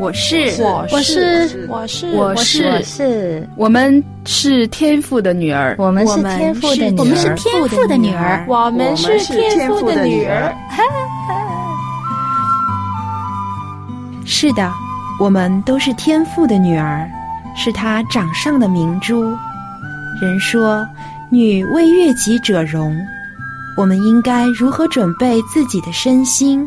我是，我是，我是，我是，我是，我们是天赋的女儿。我们是天赋的女儿。我们是天赋的女儿。我们是天赋的女儿。是的，我们都是天赋的女儿，是他掌上的明珠。人说：“女为悦己者容。”我们应该如何准备自己的身心，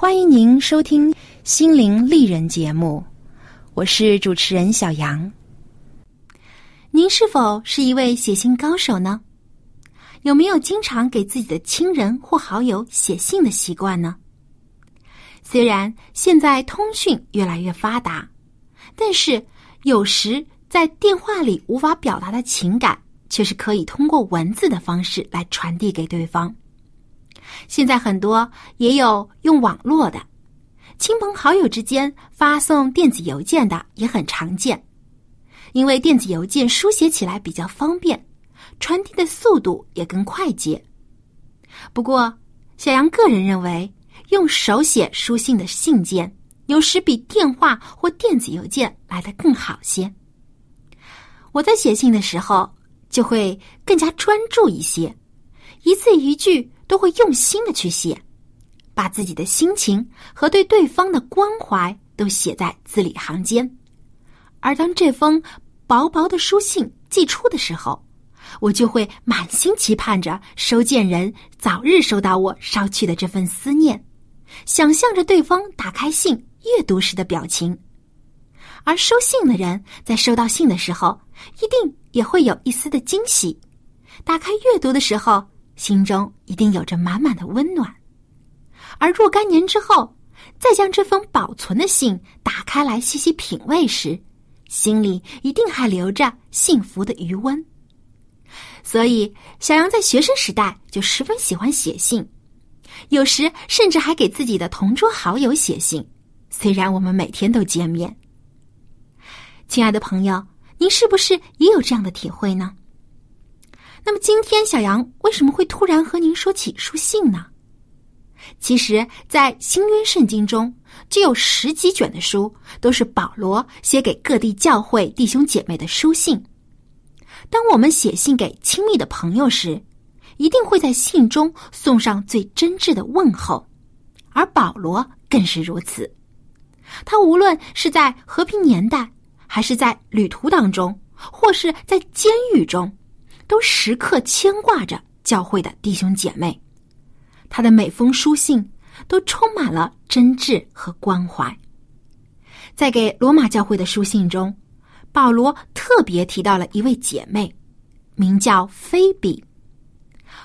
欢迎您收听《心灵丽人》节目，我是主持人小杨。您是否是一位写信高手呢？有没有经常给自己的亲人或好友写信的习惯呢？虽然现在通讯越来越发达，但是有时在电话里无法表达的情感，却是可以通过文字的方式来传递给对方。现在很多也有用网络的，亲朋好友之间发送电子邮件的也很常见，因为电子邮件书写起来比较方便，传递的速度也更快捷。不过，小杨个人认为，用手写书信的信件有时比电话或电子邮件来得更好些。我在写信的时候就会更加专注一些，一字一句。都会用心的去写，把自己的心情和对对方的关怀都写在字里行间。而当这封薄薄的书信寄出的时候，我就会满心期盼着收件人早日收到我捎去的这份思念，想象着对方打开信阅读时的表情。而收信的人在收到信的时候，一定也会有一丝的惊喜。打开阅读的时候。心中一定有着满满的温暖，而若干年之后，再将这封保存的信打开来细细品味时，心里一定还留着幸福的余温。所以，小杨在学生时代就十分喜欢写信，有时甚至还给自己的同桌好友写信。虽然我们每天都见面，亲爱的朋友，您是不是也有这样的体会呢？那么今天小杨为什么会突然和您说起书信呢？其实，在新约圣经中，就有十几卷的书都是保罗写给各地教会弟兄姐妹的书信。当我们写信给亲密的朋友时，一定会在信中送上最真挚的问候，而保罗更是如此。他无论是在和平年代，还是在旅途当中，或是在监狱中。都时刻牵挂着教会的弟兄姐妹，他的每封书信都充满了真挚和关怀。在给罗马教会的书信中，保罗特别提到了一位姐妹，名叫菲比。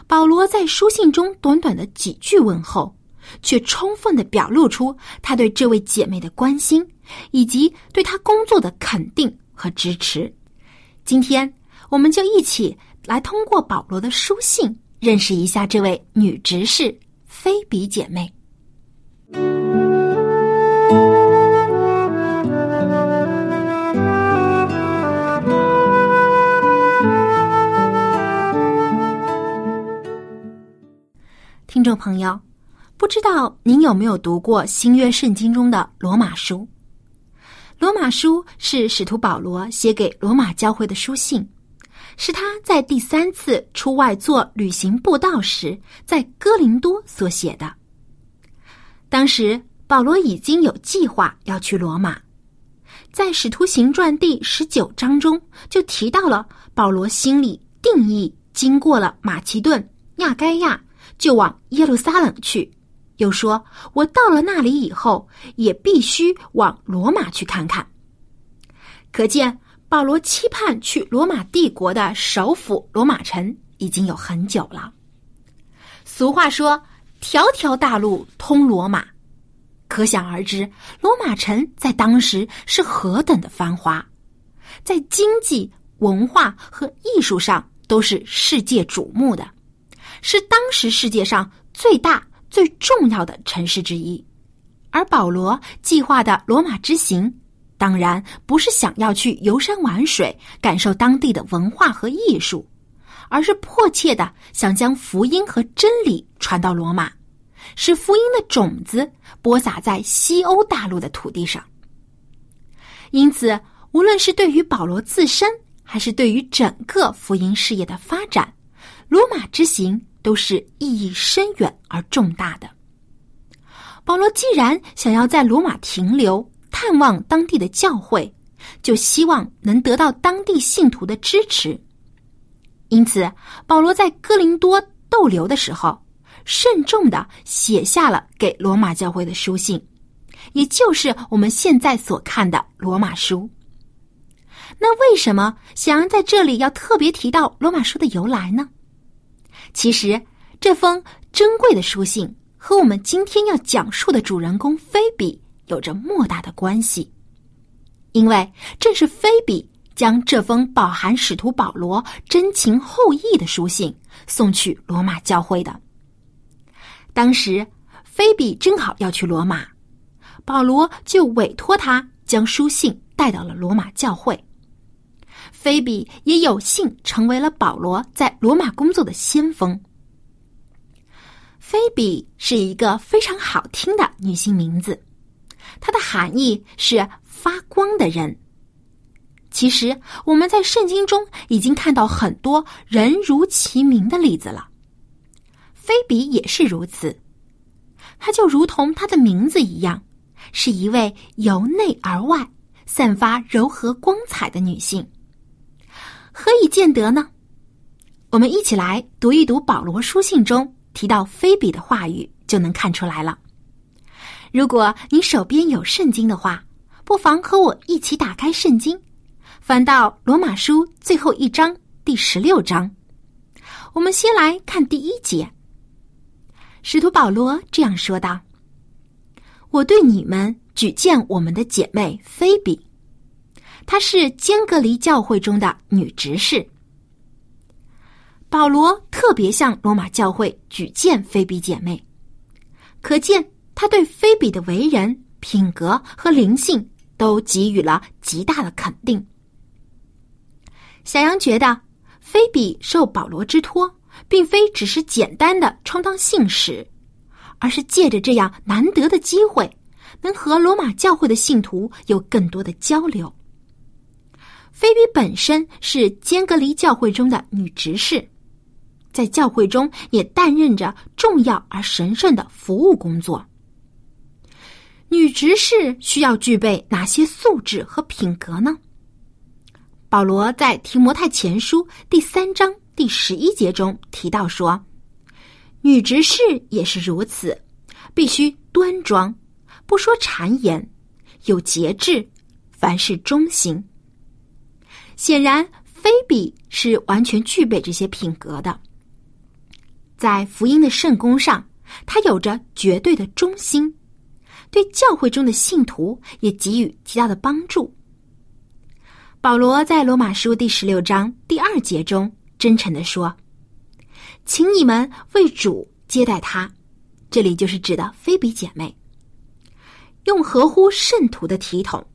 保罗在书信中短短的几句问候，却充分的表露出他对这位姐妹的关心，以及对她工作的肯定和支持。今天，我们就一起。来通过保罗的书信认识一下这位女执事菲比姐妹。听众朋友，不知道您有没有读过新约圣经中的罗马书？罗马书是使徒保罗写给罗马教会的书信。是他在第三次出外做旅行布道时，在哥林多所写的。当时保罗已经有计划要去罗马，在《使徒行传》第十九章中就提到了保罗心里定义经过了马其顿、亚该亚，就往耶路撒冷去。又说，我到了那里以后，也必须往罗马去看看。可见保罗期盼去罗马帝国的首府罗马城已经有很久了。俗话说：“条条大路通罗马。”可想而知，罗马城在当时是何等的繁华，在经济、文化和艺术上都是世界瞩目的，是当时世界上最大、最重要的城市之一。而保罗计划的罗马之行，当然不是想要去游山玩水、感受当地的文化和艺术，而是迫切的想将福音和真理传到罗马。使福音的种子播撒在西欧大陆的土地上。因此，无论是对于保罗自身，还是对于整个福音事业的发展，罗马之行都是意义深远而重大的。保罗既然想要在罗马停留，探望当地的教会，就希望能得到当地信徒的支持。因此，保罗在哥林多逗留的时候。慎重的写下了给罗马教会的书信，也就是我们现在所看的罗马书。那为什么小杨在这里要特别提到罗马书的由来呢？其实这封珍贵的书信和我们今天要讲述的主人公菲比有着莫大的关系，因为正是菲比将这封饱含使徒保罗真情厚意的书信送去罗马教会的。当时，菲比正好要去罗马，保罗就委托他将书信带到了罗马教会。菲比也有幸成为了保罗在罗马工作的先锋。菲比是一个非常好听的女性名字，它的含义是发光的人。其实我们在圣经中已经看到很多人如其名的例子了。菲比也是如此，她就如同她的名字一样，是一位由内而外散发柔和光彩的女性。何以见得呢？我们一起来读一读保罗书信中提到菲比的话语，就能看出来了。如果你手边有圣经的话，不妨和我一起打开圣经，翻到罗马书最后一章第十六章。我们先来看第一节。使徒保罗这样说道：“我对你们举荐我们的姐妹菲比，她是坚格离教会中的女执事。保罗特别向罗马教会举荐菲比姐妹，可见他对菲比的为人、品格和灵性都给予了极大的肯定。小杨觉得，菲比受保罗之托。”并非只是简单的充当信使，而是借着这样难得的机会，能和罗马教会的信徒有更多的交流。菲比本身是坚格离教会中的女执事，在教会中也担任着重要而神圣的服务工作。女执事需要具备哪些素质和品格呢？保罗在提摩太前书第三章。第十一节中提到说，女执事也是如此，必须端庄，不说谗言，有节制，凡事忠心。显然，菲比是完全具备这些品格的。在福音的圣功上，他有着绝对的忠心，对教会中的信徒也给予极大的帮助。保罗在罗马书第十六章第二节中。真诚的说：“请你们为主接待他，这里就是指的菲比姐妹，用合乎圣徒的体统。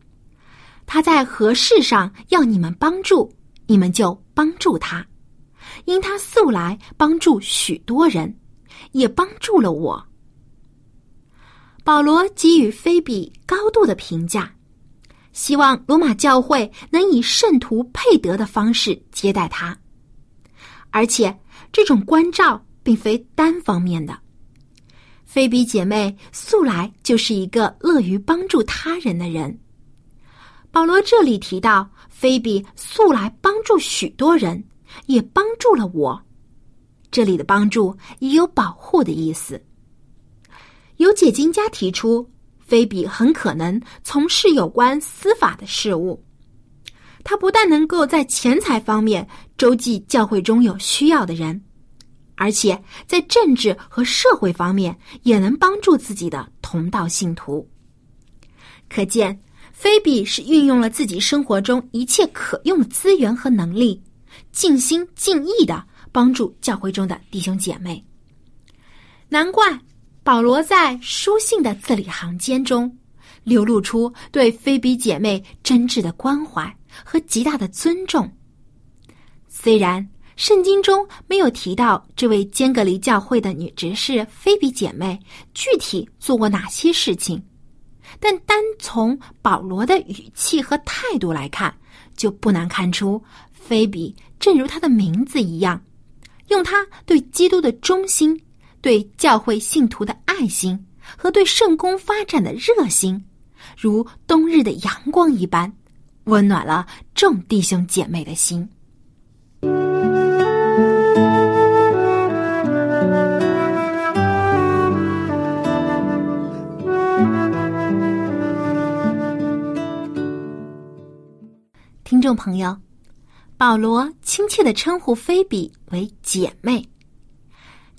他在何事上要你们帮助，你们就帮助他，因他素来帮助许多人，也帮助了我。”保罗给予菲比高度的评价，希望罗马教会能以圣徒佩德的方式接待他。而且，这种关照并非单方面的。菲比姐妹素来就是一个乐于帮助他人的人。保罗这里提到，菲比素来帮助许多人，也帮助了我。这里的帮助也有保护的意思。有解经家提出，菲比很可能从事有关司法的事务。他不但能够在钱财方面周济教会中有需要的人，而且在政治和社会方面也能帮助自己的同道信徒。可见，菲比是运用了自己生活中一切可用的资源和能力，尽心尽意的帮助教会中的弟兄姐妹。难怪保罗在书信的字里行间中，流露出对菲比姐妹真挚的关怀。和极大的尊重。虽然圣经中没有提到这位坚格离教会的女执事菲比姐妹具体做过哪些事情，但单从保罗的语气和态度来看，就不难看出菲比正如她的名字一样，用她对基督的忠心、对教会信徒的爱心和对圣公发展的热心，如冬日的阳光一般。温暖了众弟兄姐妹的心。听众朋友，保罗亲切的称呼菲比为姐妹，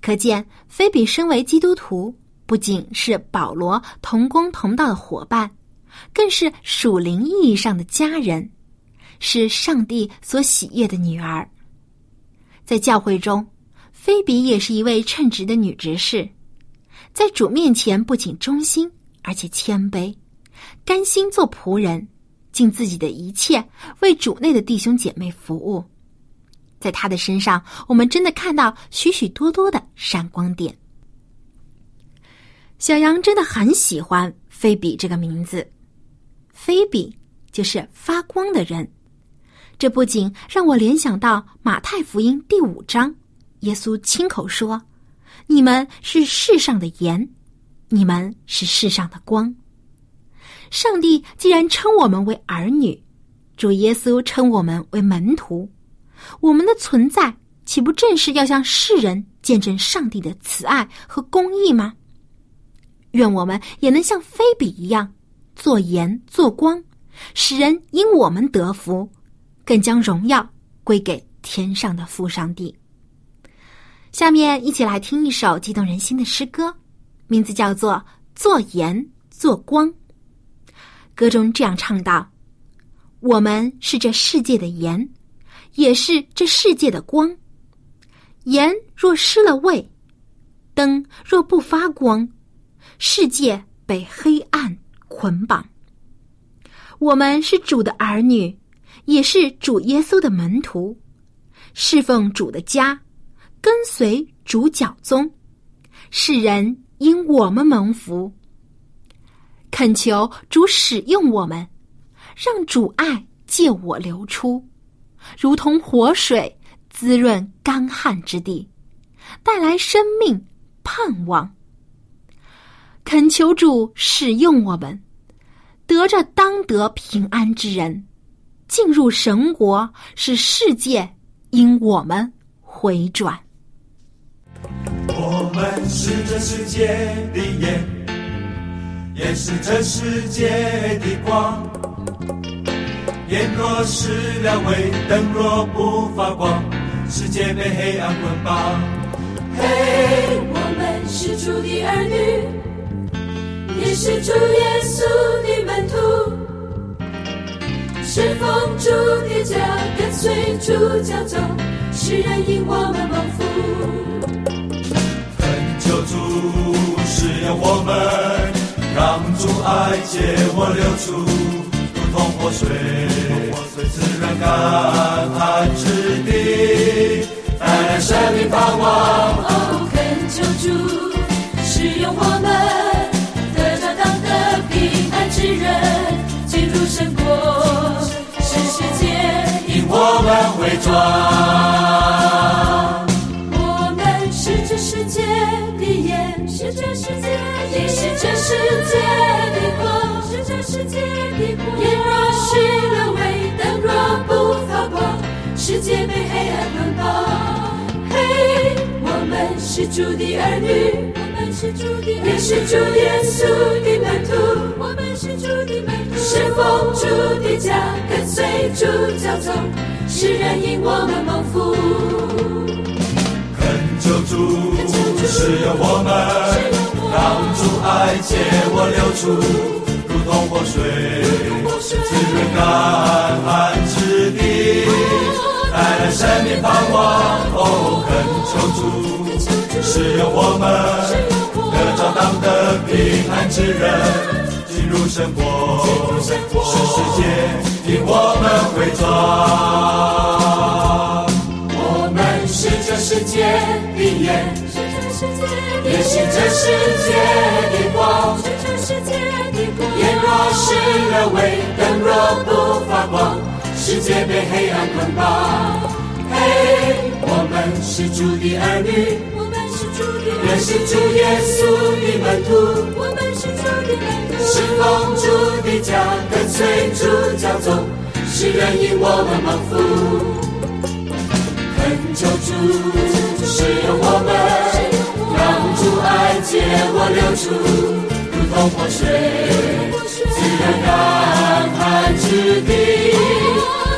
可见菲比身为基督徒，不仅是保罗同工同道的伙伴。更是属灵意义上的家人，是上帝所喜悦的女儿。在教会中，菲比也是一位称职的女执事，在主面前不仅忠心，而且谦卑，甘心做仆人，尽自己的一切为主内的弟兄姐妹服务。在他的身上，我们真的看到许许多多的闪光点。小羊真的很喜欢菲比这个名字。菲比就是发光的人，这不仅让我联想到马太福音第五章，耶稣亲口说：“你们是世上的盐，你们是世上的光。”上帝既然称我们为儿女，主耶稣称我们为门徒，我们的存在岂不正是要向世人见证上帝的慈爱和公义吗？愿我们也能像菲比一样。做盐做光，使人因我们得福，更将荣耀归给天上的父上帝。下面一起来听一首激动人心的诗歌，名字叫做《做盐做光》。歌中这样唱道：“我们是这世界的盐，也是这世界的光。盐若失了味，灯若不发光，世界被黑暗。”捆绑。我们是主的儿女，也是主耶稣的门徒，侍奉主的家，跟随主教宗，世人因我们蒙福。恳求主使用我们，让主爱借我流出，如同活水滋润干旱之地，带来生命盼望。恳求主使用我们，得着当得平安之人，进入神国，使世界因我们回转。我们是这世界的盐，也是这世界的光。盐若失了味，灯若不发光，世界被黑暗捆绑。嘿，我们是主的儿女。也是主耶稣的门徒，是奉主的家，跟随主教宗，世人因我们蒙福。恳求主使用我们，让主爱借我流出，水，浇灌自然干旱之地，带来生命盼望。哦，恳求主，使用我们，得到当的平安之人，进入神国。使世界因，我们为装。我们是这世界的盐，是这世界的光。世界的光。盐若失了味，灯若不发光，世界被黑暗。是主的儿女，我们是主的，也是主耶稣的门徒，我们是主的门徒，是奉主的家，跟随主教宗，世人因我们蒙福。恳求主使用我们，让主爱借我流出，如同活水，滋润干旱之地，带来生命盼望。哦，恳求主使用我们，得着当得平安之人，进入生活，使世界因我们回转。我们是这世界的盐，也是这世界的光。盐若失了味，灯若不发光，世界被黑暗捆绑。嘿，我们是主的儿女，我们是主的，也是主耶稣的门徒，我们是主的门徒，是奉主的家，跟随主教宗，使人因我们蒙福。恳求主使用我们，让主爱借我流出，如同活水，滋润干旱之地，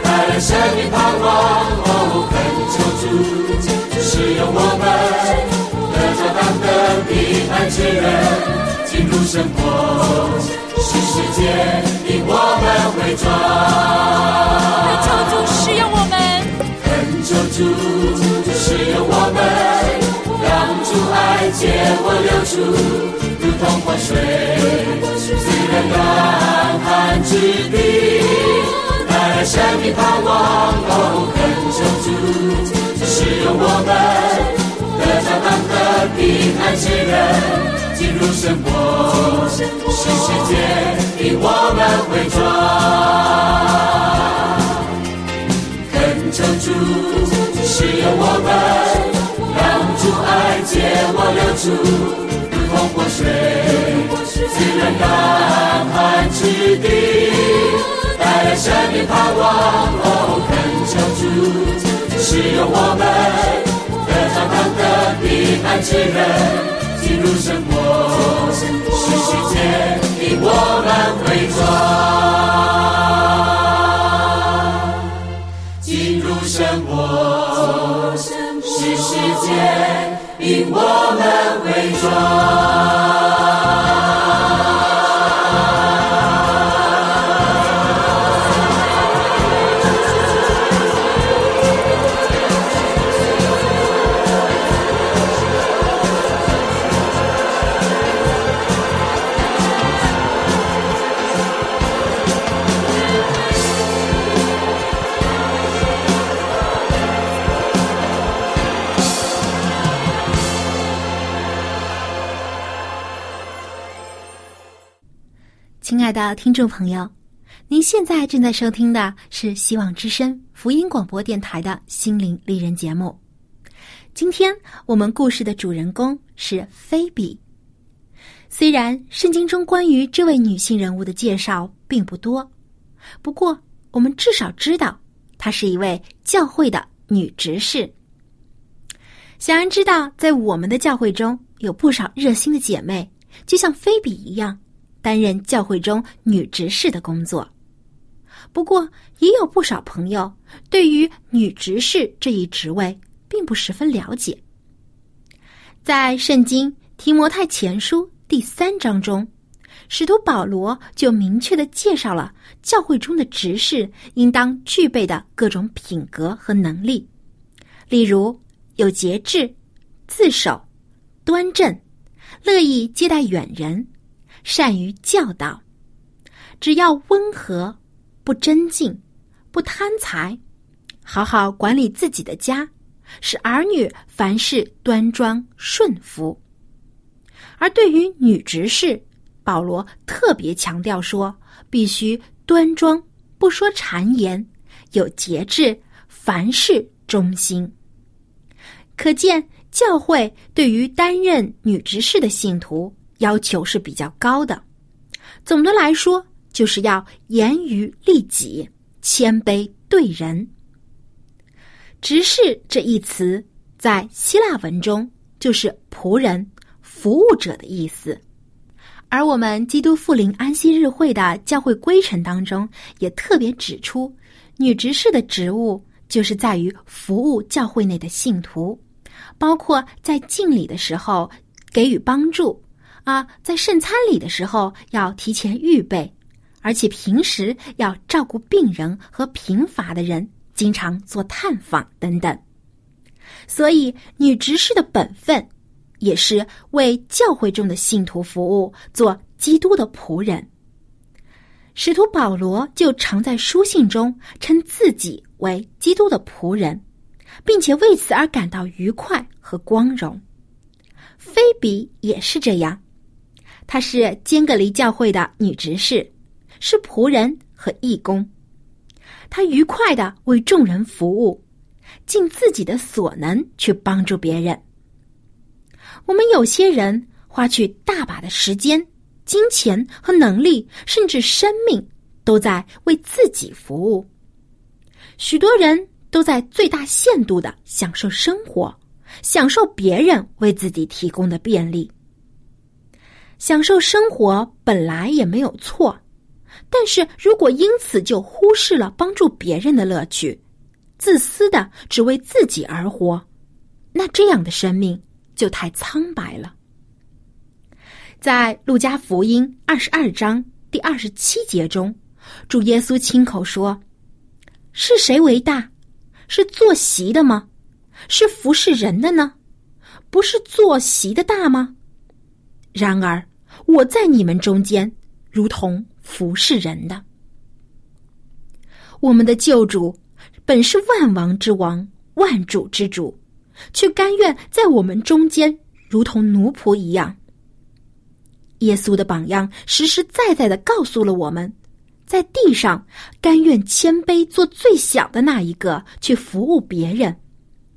带来生命盼望。哦，恳求主使用我们，得着当得平安之人，进入生活，使世界因我们回转。恳求主使用我们，恳求主使用我们，让主爱借我流出，如同活水，滋润干旱之地，带来生命盼望。哦，恳求主使用我们，得着当的平安之人。进入生活，是世界因我们回转。使用我们，让主爱借我流出，如同活水，滋润干旱之地，带来生命盼望。哦，恳求主使用我们，得着当得平安之人，进入生活，使世界因我们回转。以我们为荣。听众朋友，您现在正在收听的是希望之声福音广播电台的心灵丽人节目。今天我们故事的主人公是菲比。虽然圣经中关于这位女性人物的介绍并不多，不过我们至少知道她是一位教会的女执事。小安知道，在我们的教会中有不少热心的姐妹，就像菲比一样。担任教会中女执事的工作，不过也有不少朋友对于女执事这一职位并不十分了解。在《圣经提摩太前书》第三章中，使徒保罗就明确的介绍了教会中的执事应当具备的各种品格和能力，例如有节制、自守、端正、乐意接待远人。善于教导，只要温和，不争竞，不贪财，好好管理自己的家，使儿女凡事端庄顺服。而对于女执事，保罗特别强调说，必须端庄，不说谗言，有节制，凡事忠心。可见教会对于担任女执事的信徒。要求是比较高的。总的来说，就是要严于律己，谦卑对人。执事这一词在希腊文中就是仆人、服务者的意思。而我们基督复临安息日会的教会规程当中，也特别指出，女执事的职务就是在于服务教会内的信徒，包括在敬礼的时候给予帮助，啊，在圣餐礼的时候要提前预备，而且平时要照顾病人和贫乏的人，经常做探访等等。所以，女执事的本分。也是为教会中的信徒服务，做基督的仆人。使徒保罗就常在书信中称自己为基督的仆人，并且为此而感到愉快和光荣。菲比也是这样，她是坚格离教会的女执事，是仆人和义工。她愉快的为众人服务，尽自己的所能去帮助别人。我们有些人花去大把的时间、金钱和能力，甚至生命，都在为自己服务。许多人都在最大限度的享受生活，享受别人为自己提供的便利。享受生活本来也没有错，但是如果因此就忽视了帮助别人的乐趣，自私的只为自己而活，那这样的生命。就太苍白了。在路加福音二十二章第二十七节中，主耶稣亲口说：“是谁为大？是坐席的吗？是服侍人的呢？不是坐席的大吗？然而我在你们中间，如同服侍人的。我们的救主本是万王之王，万主之主。”却甘愿在我们中间如同奴仆一样。耶稣的榜样实实在在的告诉了我们，在地上甘愿谦卑做最小的那一个，去服务别人；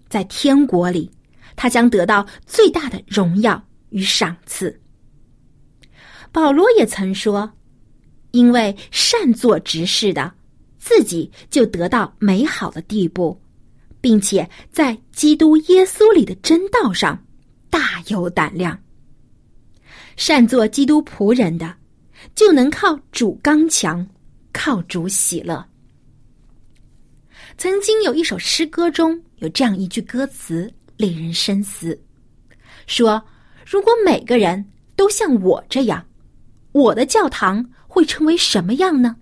在天国里，他将得到最大的荣耀与赏赐。保罗也曾说：“因为善做执事的，自己就得到美好的地步。”并且在基督耶稣里的真道上大有胆量，善做基督仆人的，就能靠主刚强，靠主喜乐。曾经有一首诗歌中有这样一句歌词，令人深思：说如果每个人都像我这样，我的教堂会成为什么样呢？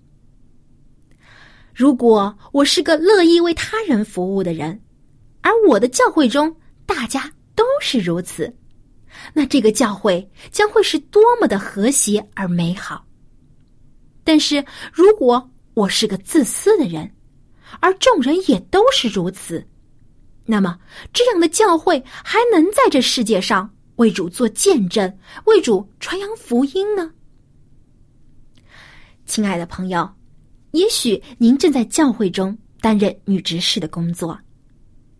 如果我是个乐意为他人服务的人，而我的教会中大家都是如此，那这个教会将会是多么的和谐而美好。但是如果我是个自私的人，而众人也都是如此，那么这样的教会还能在这世界上为主做见证、为主传扬福音呢？亲爱的朋友。也许您正在教会中担任女执事的工作，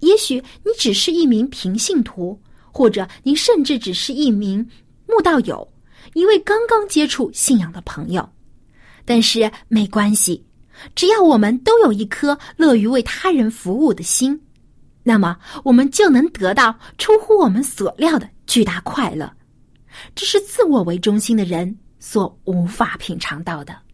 也许你只是一名平信徒，或者您甚至只是一名慕道友，一位刚刚接触信仰的朋友。但是没关系，只要我们都有一颗乐于为他人服务的心，那么我们就能得到出乎我们所料的巨大快乐。这是自我为中心的人所无法品尝到的。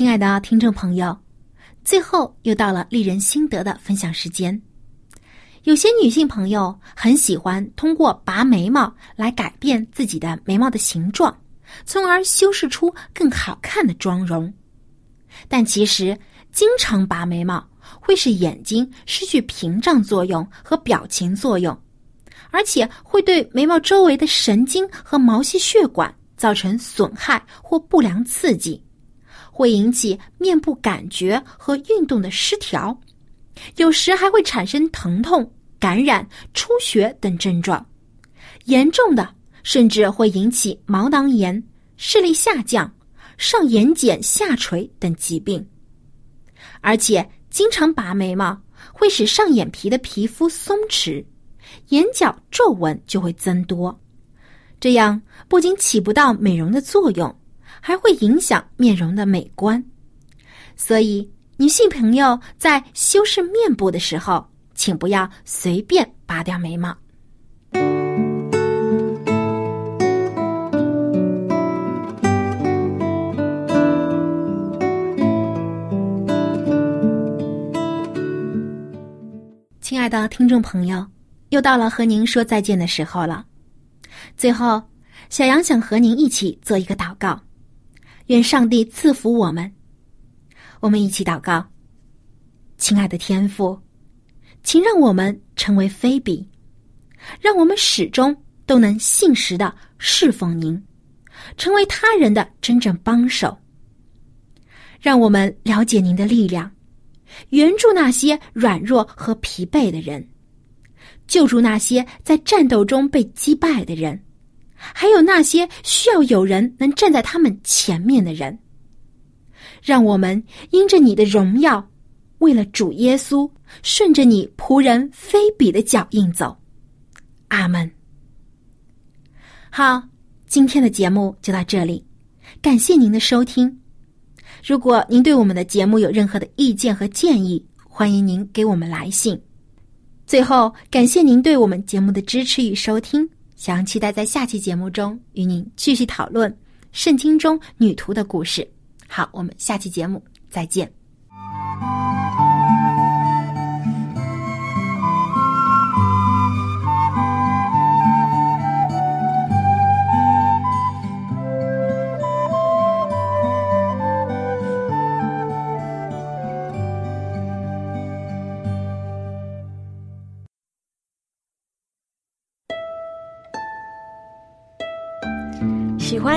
亲爱的听众朋友，最后又到了令人心得的分享时间。有些女性朋友很喜欢通过拔眉毛来改变自己的眉毛的形状，从而修饰出更好看的妆容。但其实，经常拔眉毛会使眼睛失去屏障作用和表情作用，而且会对眉毛周围的神经和毛细血管造成损害或不良刺激。会引起面部感觉和运动的失调，有时还会产生疼痛、感染、出血等症状，严重的甚至会引起毛囊炎、视力下降、上眼睑下垂等疾病。而且，经常拔眉毛会使上眼皮的皮肤松弛，眼角皱纹就会增多，这样不仅起不到美容的作用，还会影响面容的美观。所以，女性朋友在修饰面部的时候，请不要随便拔掉眉毛。亲爱的听众朋友，又到了和您说再见的时候了。最后，小杨想和您一起做一个祷告，愿上帝赐福我们。我们一起祷告，亲爱的天父，请让我们成为菲比，让我们始终都能信实的侍奉您，成为他人的真正帮手。让我们了解您的力量。援助那些软弱和疲惫的人，救助那些在战斗中被击败的人，还有那些需要有人能站在他们前面的人。让我们因着你的荣耀，为了主耶稣，顺着你仆人菲比的脚印走。阿门。好，今天的节目就到这里，感谢您的收听。如果您对我们的节目有任何的意见和建议，欢迎您给我们来信。最后，感谢您对我们节目的支持与收听，想期待在下期节目中与您继续讨论圣经中女徒的故事。好，我们下期节目再见。